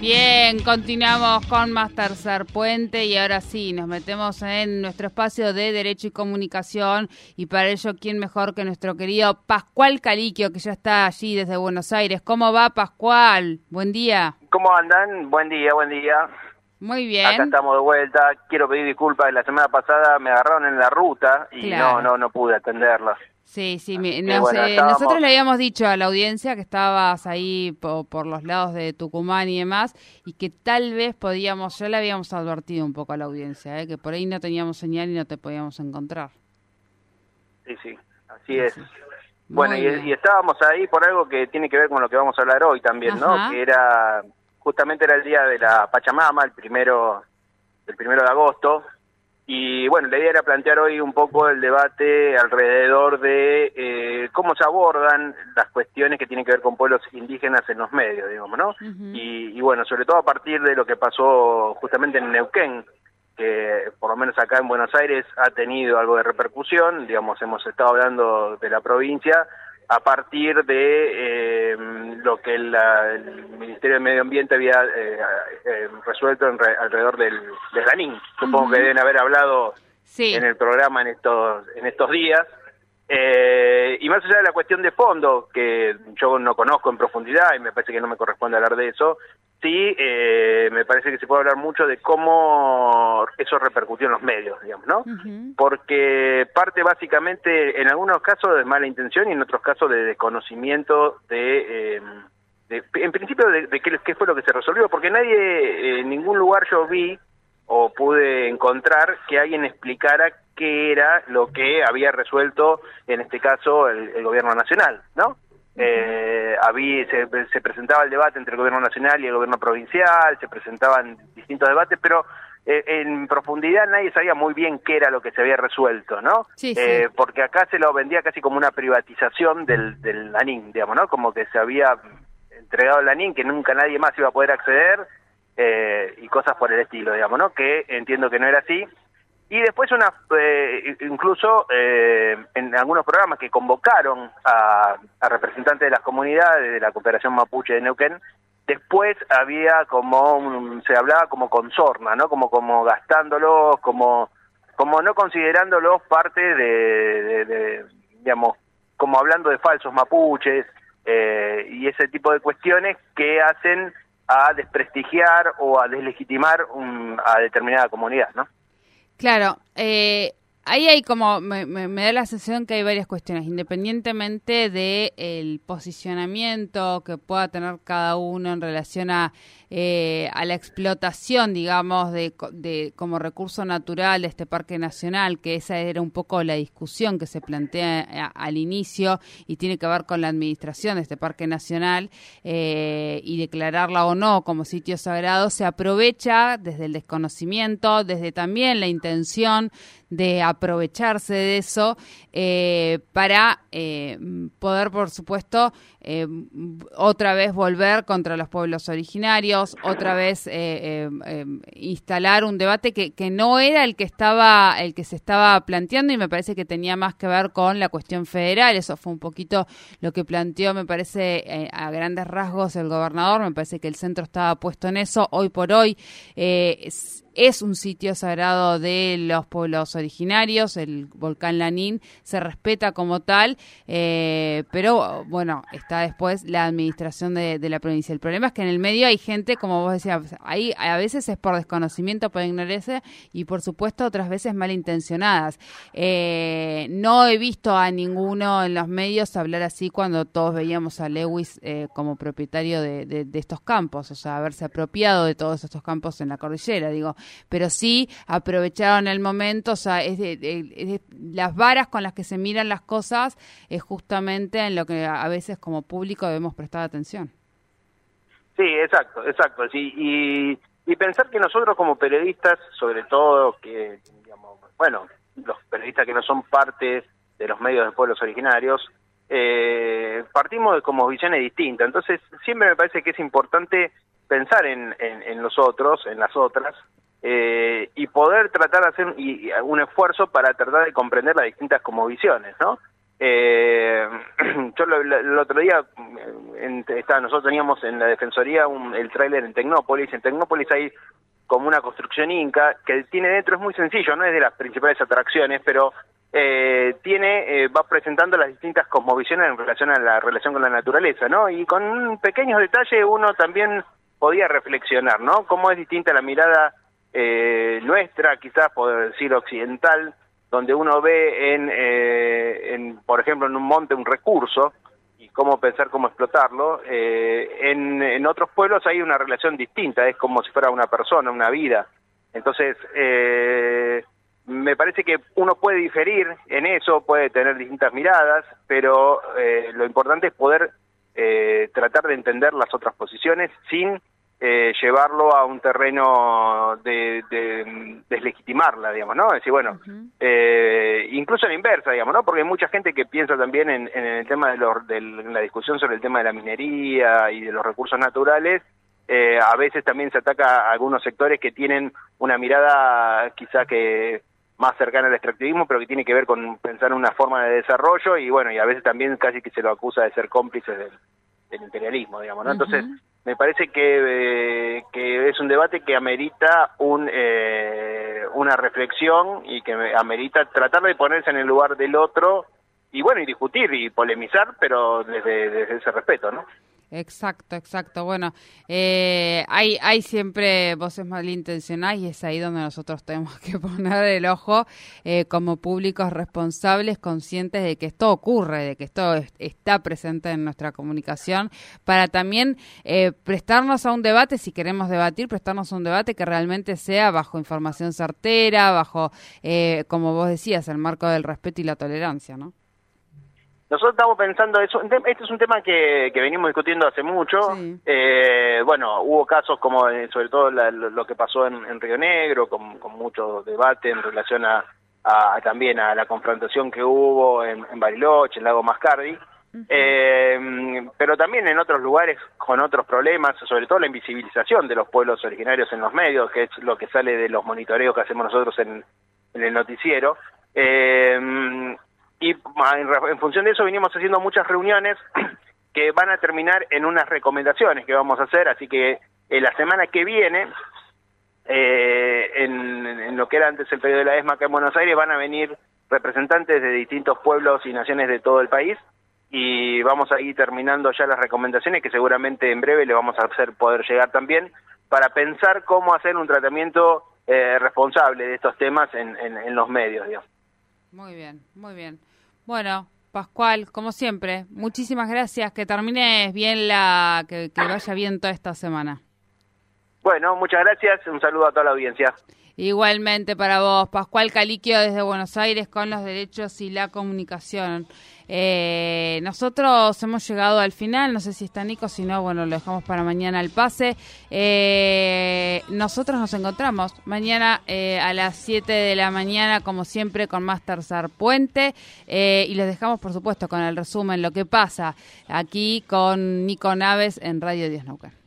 Bien, continuamos con más Tercer Puente y ahora sí, nos metemos en nuestro espacio de Derecho y Comunicación y para ello, ¿quién mejor que nuestro querido Pascual Caliquio, que ya está allí desde Buenos Aires? ¿Cómo va Pascual? Buen día. ¿Cómo andan? Buen día, buen día. Muy bien. Acá estamos de vuelta. Quiero pedir disculpas. La semana pasada me agarraron en la ruta y Claro. no, no, no pude atenderla. Sí, sí, bueno, eh, estábamos- nosotros le habíamos dicho a la audiencia que estabas ahí po- por los lados de Tucumán y demás y que tal vez podíamos, ya le habíamos advertido un poco a la audiencia, eh, que por ahí no teníamos señal y no te podíamos encontrar. Sí, sí, así es. Sí. Bueno, y, estábamos ahí por algo que tiene que ver con lo que vamos a hablar hoy también, Ajá. ¿no? Que era, justamente era el día de la Pachamama, el primero, el primero de agosto. Y bueno, la idea era plantear hoy un poco el debate alrededor de eh, cómo se abordan las cuestiones que tienen que ver con pueblos indígenas en los medios, digamos, ¿no? Y bueno, sobre todo a partir de lo que pasó justamente en Neuquén, que por lo menos acá en Buenos Aires ha tenido algo de repercusión, digamos, hemos estado hablando de la provincia, a partir de eh, lo que la- el Ministerio de Medio Ambiente había eh, eh, resuelto en re- alrededor del, del Lanín. Supongo que deben haber hablado Sí. en el programa en estos en estos días. Eh, y más allá de la cuestión de fondo, que yo no conozco en profundidad y me parece que no me corresponde hablar de eso, sí eh, me parece que se puede hablar mucho de cómo eso repercutió en los medios, digamos, ¿no? Porque parte básicamente, en algunos casos, de mala intención y en otros casos de desconocimiento de... eh, de- en principio, de, de qué, qué fue lo que se resolvió, porque nadie, eh, en ningún lugar yo vi o pude encontrar que alguien explicara qué era lo que había resuelto, en este caso, el, el gobierno nacional, ¿no? Eh, había, se, se presentaba el debate entre el gobierno nacional y el gobierno provincial, se presentaban distintos debates, pero eh, en profundidad nadie sabía muy bien qué era lo que se había resuelto, ¿no? Sí, sí. Eh, porque acá se lo vendía casi como una privatización del, del ANIN, digamos, ¿no? Como que se había entregado el ANIN, que nunca nadie más iba a poder acceder, eh, y cosas por el estilo, digamos, ¿no? Que entiendo que no era así. Y después una, eh, incluso eh, en algunos programas que convocaron a, a representantes de las comunidades de la cooperación mapuche de Neuquén, después había como, un- se hablaba como con sorna, ¿no? Como, como gastándolos, como, como no considerándolos parte de, de- de, digamos, como hablando de falsos mapuches eh, y ese tipo de cuestiones que hacen a desprestigiar o a deslegitimar un- a determinada comunidad, ¿no? Claro, eh, ahí hay como, me, me- me da la sensación que hay varias cuestiones, independientemente de el posicionamiento que pueda tener cada uno en relación a, eh, a la explotación, digamos, de, de como recurso natural de este parque nacional, que esa era un poco la discusión que se plantea a- al inicio y tiene que ver con la administración de este parque nacional eh, y declararla o no como sitio sagrado, se aprovecha desde el desconocimiento, desde también la intención de aprovecharse de eso eh, para eh, poder, por supuesto, eh, otra vez volver contra los pueblos originarios, otra vez eh, eh, instalar un debate que, no era el que estaba, el que se estaba planteando y me parece que tenía más que ver con la cuestión federal. Eso fue un poquito lo que planteó, me parece, a grandes rasgos el gobernador. Me parece que el centro estaba puesto en eso. Hoy por hoy es, es un sitio sagrado de los pueblos originarios, el volcán Lanín se respeta como tal, pero bueno, está después la administración de, la provincia. El problema es que en el medio hay gente, como vos decías, ahí a veces es por desconocimiento, por ignorancia y por supuesto otras veces malintencionadas. Eh, no he visto a ninguno en los medios hablar así cuando todos veíamos a Lewis eh, como propietario de, estos campos, o sea, haberse apropiado de todos estos campos en la cordillera. Digo, pero sí aprovecharon el momento, o sea, es de, las varas con las que se miran las cosas es justamente en lo que a veces como público debemos prestar atención. Sí, exacto, exacto. Y, y pensar que nosotros como periodistas, sobre todo que, digamos, bueno, los periodistas que no son parte de los medios de pueblos originarios, eh, partimos de como visiones distintas. Entonces, siempre me parece que es importante pensar en, en, los otros, en las otras, eh, y poder tratar de hacer un esfuerzo para tratar de comprender las distintas como visiones, ¿no? Eh, yo el otro día, en, nosotros teníamos en la Defensoría el tráiler en Tecnópolis. En Tecnópolis hay como una construcción inca que tiene dentro, es muy sencillo, no es de las principales atracciones, pero eh, tiene, eh, va presentando las distintas cosmovisiones en relación a la relación con la naturaleza, ¿no? Y con un pequeño detalle uno también podía reflexionar, ¿no? Cómo es distinta la mirada eh, nuestra, quizás por decir occidental, donde uno ve en, eh, en, por ejemplo, en un monte un recurso y cómo pensar cómo explotarlo. Eh, en, en otros pueblos hay una relación distinta, es como si fuera una persona, una vida. Entonces, eh, me parece que uno puede diferir en eso, puede tener distintas miradas, pero eh, lo importante es poder eh, tratar de entender las otras posiciones sin eh, llevarlo a un terreno de, de, deslegitimarla, digamos, ¿no? Es decir, bueno, eh, incluso en la inversa, digamos, ¿no? Porque hay mucha gente que piensa también en, en el tema de, los, de la discusión sobre el tema de la minería y de los recursos naturales, eh, a veces también se ataca a algunos sectores que tienen una mirada quizá que más cercana al extractivismo, pero que tiene que ver con pensar en una forma de desarrollo y bueno, y a veces también casi que se lo acusa de ser cómplice del, imperialismo, digamos, ¿no? Entonces, me parece que, eh, que es un debate que amerita un, eh, una reflexión y que amerita tratar de ponerse en el lugar del otro y bueno, y discutir y polemizar, pero desde, desde ese respeto, ¿no? Exacto, exacto. Bueno, eh, hay, hay siempre voces malintencionadas y es ahí donde nosotros tenemos que poner el ojo eh, como públicos responsables, conscientes de que esto ocurre, de que esto está presente en nuestra comunicación, para también eh, prestarnos a un debate, si queremos debatir, prestarnos a un debate que realmente sea bajo información certera, bajo, eh, como vos decías, el marco del respeto y la tolerancia, ¿no? Nosotros estamos pensando eso. Este es un tema que, que venimos discutiendo hace mucho. Eh, bueno, hubo casos como, eh, sobre todo lo que pasó en, Río Negro, con, mucho debate en relación a, también a la confrontación que hubo en, Bariloche, en Lago Mascardi. eh, pero también en otros lugares con otros problemas, sobre todo la invisibilización de los pueblos originarios en los medios, que es lo que sale de los monitoreos que hacemos nosotros en, en el noticiero. Eh, y en, función de eso vinimos haciendo muchas reuniones que van a terminar en unas recomendaciones que vamos a hacer, así que eh, la semana que viene, eh, en, lo que era antes el periodo de la ESMA acá en Buenos Aires, van a venir representantes de distintos pueblos y naciones de todo el país y vamos a ir terminando ya las recomendaciones que seguramente en breve le vamos a hacer poder llegar también para pensar cómo hacer un tratamiento eh, responsable de estos temas en, en los medios. Digamos. Muy bien, muy bien. Bueno, Pascual, como siempre, muchísimas gracias. Que termines bien la, que, vaya bien toda esta semana. Bueno, muchas gracias. Un saludo a toda la audiencia. Igualmente para vos, Pascual Caliquio desde Buenos Aires con los derechos y la comunicación. Eh, nosotros hemos llegado al final, no sé si está Nico, si no, bueno, lo dejamos para mañana el pase. Eh, nosotros nos encontramos mañana eh, a las 7 de la mañana, como siempre, con más Tercer Puente. y les dejamos, por supuesto, con el resumen, lo que pasa aquí con Nico Naves en Radio 10 Nauca.